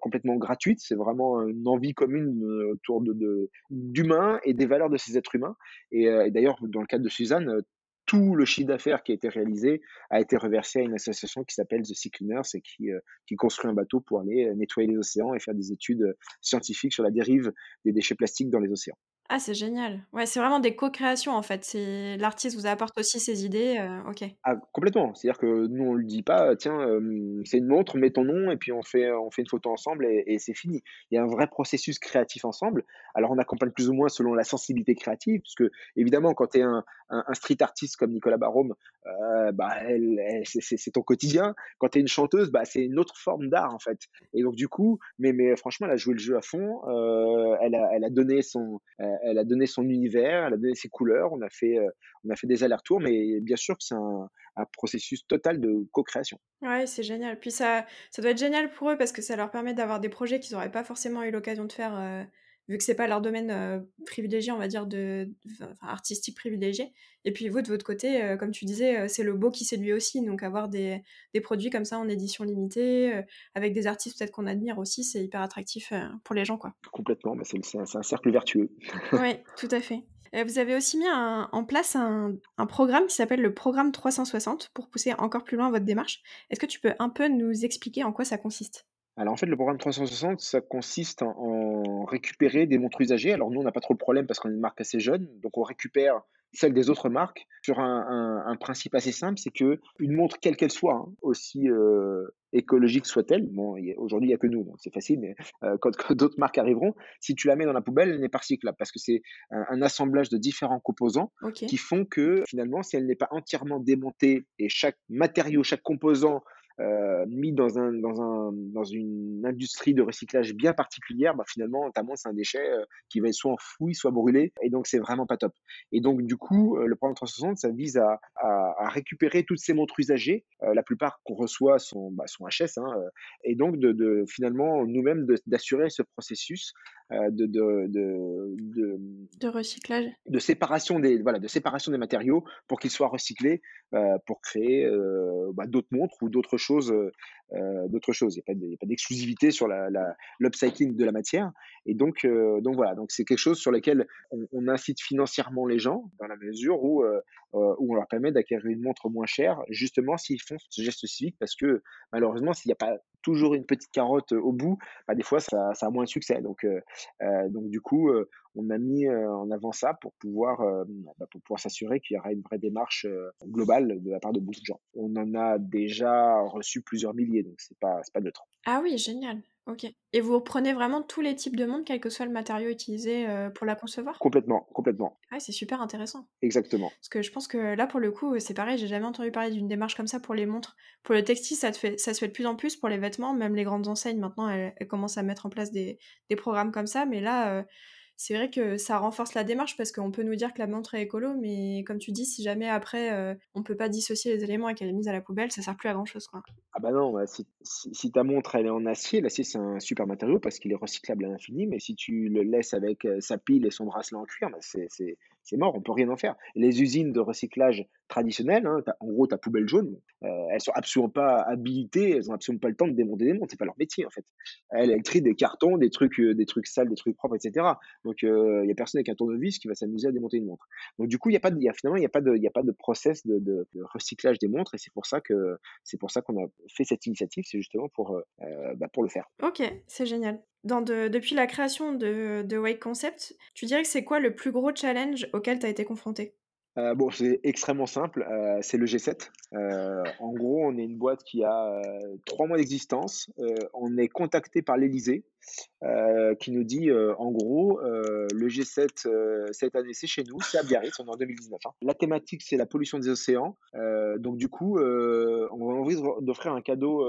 complètement gratuite. C'est vraiment une envie commune autour de d'humains et des valeurs de ces êtres humains. Et, d'ailleurs dans le cadre de Suzanne, tout le chiffre d'affaires qui a été réalisé a été reversé à une association qui s'appelle The Sea Cleaners et qui, euh, qui construit un bateau pour aller euh, nettoyer les océans et faire des études euh, scientifiques sur la dérive des déchets plastiques dans les océans. Ah, c'est génial. Ouais, c'est vraiment des co-créations, en fait. C'est l'artiste vous apporte aussi ses idées, heu, OK. Ah, complètement. C'est-à-dire que nous, on lui dit pas: «Tiens, c'est une montre, mets ton nom et puis on fait on fait une photo ensemble et c'est fini». Il y a un vrai processus créatif ensemble. Alors on accompagne plus ou moins selon la sensibilité créative, puisque évidemment quand tu es un street artiste comme Nicolas Barôme, heu, bah, elle c'est ton quotidien. Quand tu es une chanteuse, bah, c'est une autre forme d'art, en fait et donc du coup mais mais franchement, elle a joué le jeu à fond, heu, elle a elle a donné son, elle a donné son univers, elle a donné ses couleurs. On a fait, heu, on a fait des allers-retours, mais bien sûr que c'est un processus total de co-création. Ouais, c'est génial. Puis ça ça doit être génial pour eux parce que ça leur permet d'avoir des projets qu'ils auraient pas forcément eu l'occasion de faire, heu, vu que c'est pas leur domaine, privilégié, on va dire, de enfin artistique privilégié et puis vous, de votre côté, comme tu disais, c'est le beau qui séduit aussi, donc avoir des des produits comme ça en édition limitée, avec des artistes peut-être qu'on admire aussi, c'est hyper attractif, pour les gens, quoi. Complètement, bah, c'est c'est un c'est un cercle vertueux. Oui, tout à fait. Vous avez aussi mis un en place un un programme qui s'appelle le programme 360 pour pousser encore plus loin votre démarche. Est-ce que tu peux un peu nous expliquer en quoi ça consiste? Alors en fait, le programme 360, ça consiste en en récupérer des montres usagées. Alors nous, on n'a pas trop le problème parce qu'on est une marque assez jeune, donc on récupère celles des autres marques sur un un un principe assez simple, c'est que une montre quelle qu'elle soit, hein, aussi, heu, écologique soit-elle, bon, aujourd'hui, il y a que nous, donc c'est facile, mais heu, quand quand d'autres marques arriveront, si tu la mets dans la poubelle, elle n'est pas recyclable parce que c'est un un assemblage de différents composants qui font que finalement, si elle n'est pas entièrement démontée et chaque matériau, chaque composant heu, mis dans un dans un dans une industrie de recyclage bien particulière, bah, finalement, ta c'est un déchet, heu, qui va être soit enfoui, soit brûlé et donc c'est vraiment pas top et donc du coup, heu, le programme 360, ça vise à à à récupérer toutes ces montres usagées, la plupart qu'on reçoit sont, bah, sont HS, hein, et donc de de finalement nous-mêmes d'assurer ce processus, de de de de De recyclage? de séparation des voilà, de séparation des matériaux pour qu'ils soient recyclés, pour créer, bah, d'autres montres ou d'autres choses, heu heu, d'autres choses. Il y a pas d'exclusivité sur l'upcycling de la matière et donc heu, donc voilà, donc c'est quelque chose sur lequel on on incite financièrement les gens dans la mesure où, heu, où on leur permet d'acquérir une montre moins chère, justement s'ils font ce geste civique parce que malheureusement s'il y a pas toujours une petite carotte, au bout, bah, des fois ça a moins de succès donc heu, donc du coup, on a mis, en avant ça pour pouvoir, bah, pouvoir s'assurer qu'il y aura une vraie démarche, globale de la part de beaucoup de gens. On en a déjà reçu plusieurs milliers, donc c'est pas pas neutre. Ah oui, génial. OK et vous reprenez vraiment tous les types de montres, quel que soit le matériau utilisé, heu, pour la concevoir? Complètement, complètement, Ouais, c'est super intéressant. exactement. Parce que je pense que là, pour le coup, c'est pareil, j'ai jamais entendu parler d'une démarche comme ça pour les montres. Pour le textile, ça te fait ça se fait de plus en plus, pour les vêtements, même les grandes enseignes maintenant, elles elles commencent à mettre en place des des programmes comme ça, mais là, heu, c'est vrai que ça renforce la démarche parce qu'on peut nous dire que la montre est écolo, mais comme tu dis, si jamais après, heu, on peut pas dissocier les éléments et qu'elle est mise à la poubelle, ça sert plus à grand chose, quoi. Ah bah non, bah, si ta montre elle est en acier, l'acier c'est un super matériau parce qu'il est recyclable à l'infini, mais si tu le laisses avec, heu, sa pile et son bracelet en cuir, bah, c'est c'est mort, on peut rien en faire. Les usines de recyclage traditionnelles, hein, en gros ta poubelle jaune, heu, elles sont absolument pas habilitées, elles ont absolument pas le temps de démonter des montres, c'est pas leur métier en fait. Elles, elles trient des cartons, des trucs, heu, des trucs sales, des trucs propres et cetera. Donc il y a personne avec un tournevis qui va s'amuser à démonter une montre. Donc du coup, il y a pas de y finalement il y a pas de process de recyclage des montres et c'est pour ça que c'est pour ça qu'on a fait cette initiative, c'est justement pour, heu heu, bah, pour le faire. OK, c'est génial. Dans de depuis la création de de Wake Concept, tu dirais que c'est quoi le plus gros challenge auquel tu as été confronté? Heu, bon, c'est extrêmement simple, heu, c'est le G7. Heu, en gros, on est une boîte qui a, 3 mois d'existence. On est contacté par l'Élysée, heu, qui nous dit, en gros, le G7, heu, cette année, c'est chez nous, c'est à Biarritz, on est en 2019, hein. La thématique, c'est la pollution des océans. Donc du coup, on a envie d'offrir un cadeau,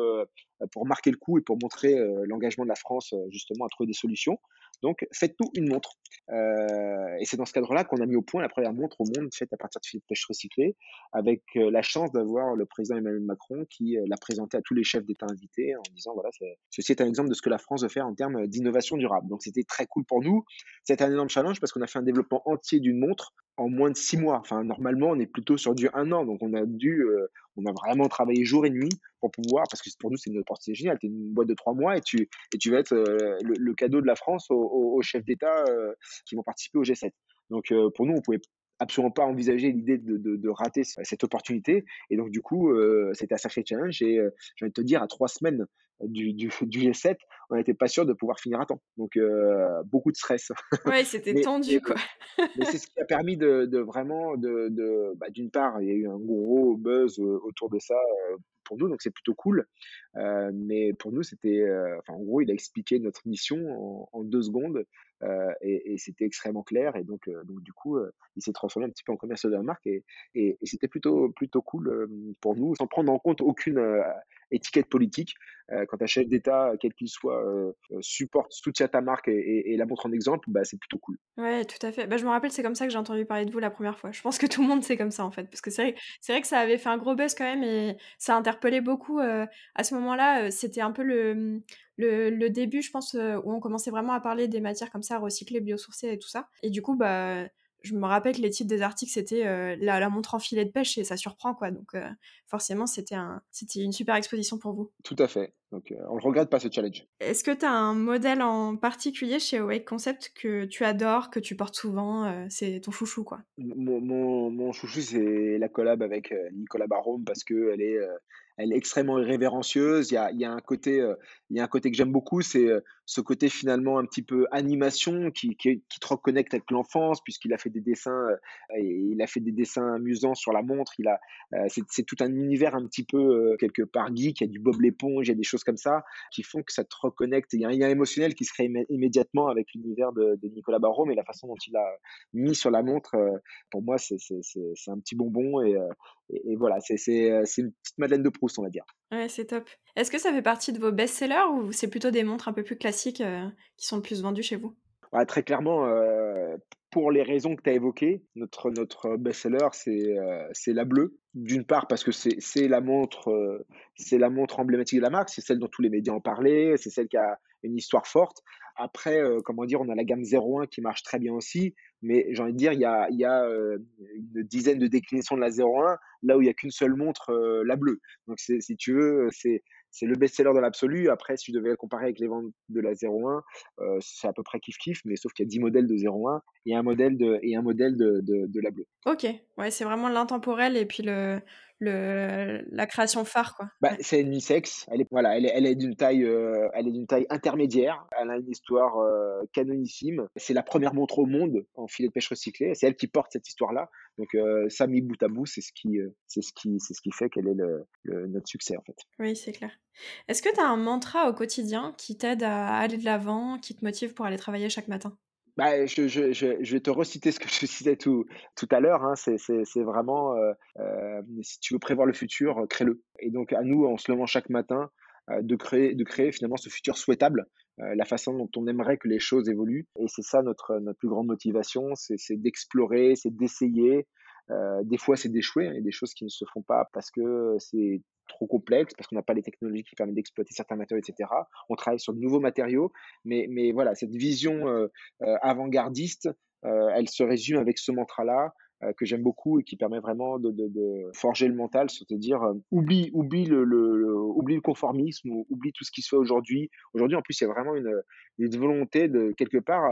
pour marquer le coup et pour montrer, l'engagement de la France, justement à trouver des solutions. Donc faites-nous une montre. Heu et c'est dans ce cadre-là qu'on a mis au point la première montre au monde faite à partir de fils de pêche recyclés, avec, heu, la chance d'avoir le président Emmanuel Macron qui, heu, l'a présenté à tous les chefs d'État invités en disant: «Voilà, ceci est un exemple de ce que la France veut faire en termes, d'innovation durable». Donc c'était très cool pour nous. C'était un énorme challenge parce qu'on a fait un développement entier d'une montre en moins de 6 mois. Enfin, normalement, on est plutôt sur du un an, donc on a dû, heu, on a vraiment travaillé jour et nuit pour pouvoir parce que pour nous, c'est une opportunité géniale. Tu es une boîte de 3 mois et tu et tu vas être, heu, le cadeau de la France aux chefs d'État, heu, qui vont participer au G7. Donc pour nous, on pouvait absolument pas envisagé l'idée de, de, rater cette opportunité. Et donc, du coup, euh, c'était un sacré challenge. Et euh, j'ai envie te dire, à trois semaines du, du G7, on n'était pas sûr de pouvoir finir à temps. Donc, euh, beaucoup de stress. Ouais, c'était tendu, quoi. mais c'est ce qui a permis de, de vraiment, de, de bah, d'une part, il y a eu un gros buzz autour de ça pour nous, donc c'est plutôt cool. Euh, mais pour nous, c'était, enfin, en gros, il a expliqué notre mission en, en deux secondes euh, et, et c'était extrêmement clair. Et donc, euh, donc du coup, euh, il s'est transformé un petit peu en commercial de la marque et, et, et c'était plutôt, plutôt cool pour nous, sans prendre en compte aucune étiquette politique. quand un chef d'État, quel qu'il soit, supporte, soutient ta marque et, la montre en exemple, bah, c'est plutôt cool. Ouais, tout à fait. Bah, je me rappelle, c'est comme ça que j'ai entendu parler de vous la première fois. Je pense que tout le monde sait comme ça en fait, parce que c'est vrai, que ça avait fait un gros buzz quand même et ça a interpellé beaucoup. à ce moment-là, c'était un peu le début, je pense, euh, où on commençait vraiment à parler des matières comme ça, recyclées, biosourcées et tout ça. Et du coup, bah, je me rappelle que les titres des articles, c'était euh, la, montre en filet de pêche et ça surprend, quoi. Donc, euh, forcément, c'était un, une super exposition pour vous. Tout à fait. Donc, on ne regrette pas ce challenge. Est-ce que tu as un modèle en particulier chez Awake Concept que tu adores, que tu portes souvent C'est ton chouchou, quoi? Mon, mon, mon chouchou, c'est la collab avec Nicolas Barome parce qu'elle est elle est extrêmement révérencieuse. Il y a, il y a un côté, euh, il y a un côté que j'aime beaucoup, c'est euh, ce côté finalement un petit peu animation qui, qui, te reconnecte avec l'enfance, puisqu'il a fait des dessins, euh, il a fait des dessins amusants sur la montre. Il a, c'est, tout un univers un petit peu quelque part geek. Il y a du Bob l'éponge, il y a des choses comme ça qui font que ça te reconnecte. Il y a un lien émotionnel qui se crée immédiatement avec l'univers de, Nicolas Barrault, mais la façon dont il a mis sur la montre, pour moi, c'est, un petit bonbon et, et, voilà, c'est, c'est, c'est une petite Madeleine de Proust on va dire. Ouais, c'est top. Est-ce que ça fait partie de vos best-sellers ou c'est plutôt des montres un peu plus classiques euh, qui sont le plus vendues chez vous? Très clairement, euh, pour les raisons que tu as évoquées, notre, notre best-seller, c'est euh, c'est la bleue. D'une part, parce que c'est la, montre, c'est la montre emblématique de la marque, c'est celle dont tous les médias en parlaient, c'est celle qui a une histoire forte. Après, comment dire, on a la gamme 01 qui marche très bien aussi, mais j'ai envie de dire, il y a, y a une dizaine de déclinaisons de la 01, là où il n'y a qu'une seule montre, la bleue. Donc, si tu veux, c'est le best-seller de l'absolu. Après, si je devais comparer avec les ventes de la 01, euh, c'est à peu près kiff-kiff, mais sauf qu'il y a 10 modèles de 01 et un modèle de, un modèle de, de la bleue. Ok, ouais, c'est vraiment l'intemporel et puis le, le, la création phare quoi. Bah, C'est unisex. Elle est voilà, elle est, elle est d'une taille, euh, elle est d'une taille intermédiaire. Elle a une histoire euh, canonissime. C'est la première montre au monde en filet de pêche recyclé. C'est elle qui porte cette histoire-là. Donc euh, ça mis bout à bout, c'est ce qui, c'est ce qui, c'est ce qui fait qu'elle est le, notre succès en fait. Oui, c'est clair. Est-ce que tu as un mantra au quotidien qui t'aide à aller de l'avant, qui te motive pour aller travailler chaque matin? Bah, je, je, je, vais te reciter ce que je citais tout, tout à l'heure. Hein. C'est vraiment, euh, euh, si tu veux prévoir le futur, euh, crée-le. Et donc, à nous, en se levant chaque matin, de, créer, de créer finalement ce futur souhaitable, la façon dont on aimerait que les choses évoluent. Et c'est ça notre, notre plus grande motivation, c'est d'explorer, c'est d'essayer. Des fois, c'est d'échouer. Hein. Il y a des choses qui ne se font pas parce que c'est trop complexe, parce qu'on n'a pas les technologies qui permettent d'exploiter certains matériaux, etc. On travaille sur de nouveaux matériaux, mais, mais voilà, cette vision euh, euh, avant-gardiste, euh, elle se résume avec ce mantra-là. que j'aime beaucoup et qui permet vraiment de, forger le mental, c'est-à-dire oublie, oublie le, le, oublie le conformisme, oublie tout ce qui se fait aujourd'hui. Aujourd'hui, en plus, c'est vraiment une, une volonté de quelque part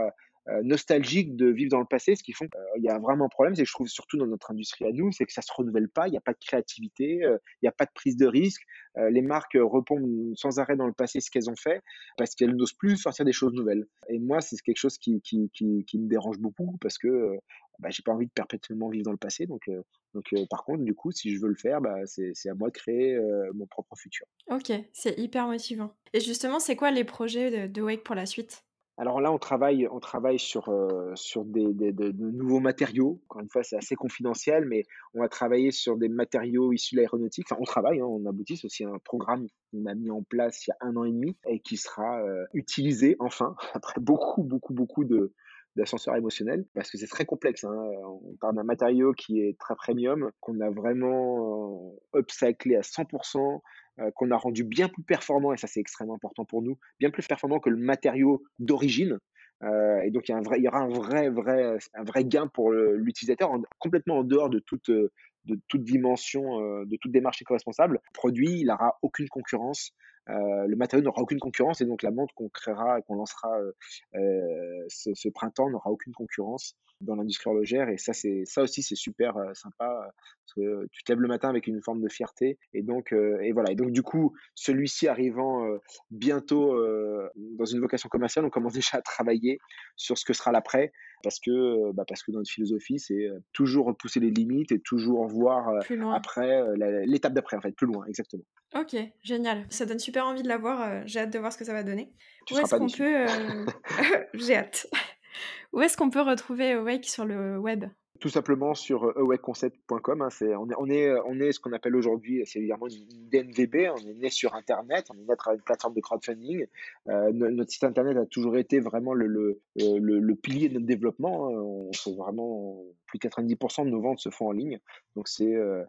euh, nostalgique de vivre dans le passé, ce qui font qu'il y a vraiment un problème, c'est que je trouve surtout dans notre industrie à nous, c'est que ça se renouvelle pas, il n'y a pas de créativité, euh, il n'y a pas de prise de risque, euh, les marques répondent sans arrêt dans le passé ce qu'elles ont fait parce qu'elles n'osent plus sortir des choses nouvelles. Et moi, c'est quelque chose qui, qui, qui, qui, me dérange beaucoup parce que bah, j'ai pas envie de perpétuellement vivre dans le passé. Donc, donc par contre, du coup, si je veux le faire, bah, c'est à moi de créer mon propre futur. Ok, c'est hyper motivant. Et justement, c'est quoi les projets de, de Wake pour la suite? Alors là, on travaille, on travaille sur, euh, sur des, de, nouveaux matériaux. Encore une fois, c'est assez confidentiel, mais on va travailler sur des matériaux issus de l'aéronautique. Enfin, on travaille, hein, on aboutit. Aussi un programme qu'on a mis en place il y a un an et demi et qui sera euh, utilisé enfin après beaucoup, beaucoup, beaucoup de d'ascenseurs émotionnels parce que c'est très complexe. Hein. On parle d'un matériau qui est très premium, qu'on a vraiment euh, à 100%, euh, qu'on a rendu bien plus performant, et ça c'est extrêmement important pour nous, bien plus performant que le matériau d'origine. Euh, et donc il y, a un vrai, il y aura un vrai, vrai, un vrai gain pour l'utilisateur, complètement en dehors de toute, de toute dimension, euh, de toute démarche éco-responsable. Le produit, il n'aura aucune concurrence. Euh, le matériau n'aura aucune concurrence et donc la montre qu'on créera et qu'on lancera euh, ce, ce, printemps n'aura aucune concurrence dans l'industrie horlogère. Et ça, c'est ça aussi, c'est super sympa parce que tu te lèves le matin avec une forme de fierté. Et donc, et voilà. Et donc, du coup, celui-ci arrivant bientôt dans une vocation commerciale, on commence déjà à travailler sur ce que sera l'après parce que, bah, parce que dans notre philosophie, c'est toujours repousser les limites et toujours voir après l'étape d'après, en fait, plus loin, exactement. Ok, génial. Ça donne super envie de la voir. J'ai hâte de voir ce que ça va donner. Où est-ce qu'on peut. J'ai hâte. Où est-ce qu'on peut retrouver Awake sur le web? Tout simplement sur awakeconcept.com. Hein, c'est, on, est, on, est, on est ce qu'on appelle aujourd'hui, c'est évidemment une DNVB, on est né sur Internet, on est né à une plateforme de crowdfunding. Euh, notre site Internet a toujours été vraiment le, le, le, pilier de notre développement. Hein. On fait vraiment plus de 90% de nos ventes se font en ligne. Donc c'est euh,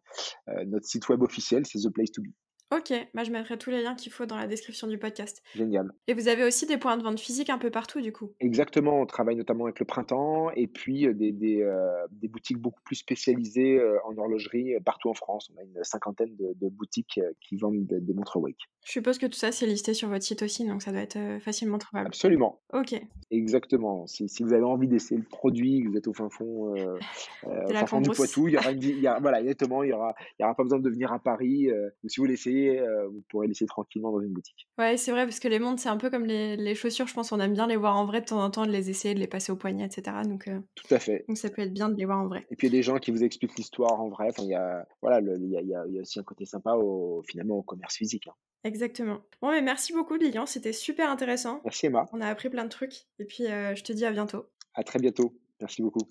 euh, notre site web officiel, c'est The Place to Be. Ok, bah je mettrai tous les liens qu'il faut dans la description du podcast. Génial. Et vous avez aussi des points de vente physiques un peu partout du coup Exactement, on travaille notamment avec le printemps et puis euh, des, des, euh, des boutiques beaucoup plus spécialisées euh, en horlogerie partout en France. On a une cinquantaine de, de boutiques qui vendent des, montres Wake. Je suppose que tout ça c'est listé sur votre site aussi, donc ça doit être facilement trouvable. Absolument. Ok. Exactement. Si, si vous avez envie d'essayer le produit, que vous êtes au fin fond, fin fond du Poitou, il y aura, il y a, voilà, exactement, il y aura, il y aura pas besoin de venir à Paris. ou si vous l'essayez euh, vous pourrez laisser tranquillement dans une boutique. Ouais, c'est vrai, parce que les montres, c'est un peu comme les, chaussures. Je pense qu'on aime bien les voir en vrai de temps en temps, de les essayer, de les passer au poignet, etc. Donc, euh, Tout à fait. Donc ça peut être bien de les voir en vrai. Et puis il y a des gens qui vous expliquent l'histoire en vrai. Enfin, il y a, voilà, il y, a, aussi un côté sympa au, finalement au commerce physique. Hein. Exactement. Bon, mais merci beaucoup, Lilian. C'était super intéressant. Merci, Emma. On a appris plein de trucs. Et puis, euh, je te dis à bientôt. À très bientôt. Merci beaucoup.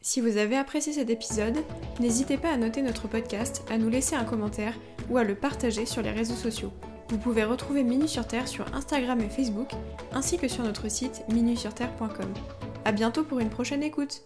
Si vous avez apprécié cet épisode, n'hésitez pas à noter notre podcast, à nous laisser un commentaire ou à le partager sur les réseaux sociaux. Vous pouvez retrouver Minu sur Terre sur Instagram et Facebook, ainsi que sur notre site minusurterre.com. A bientôt pour une prochaine écoute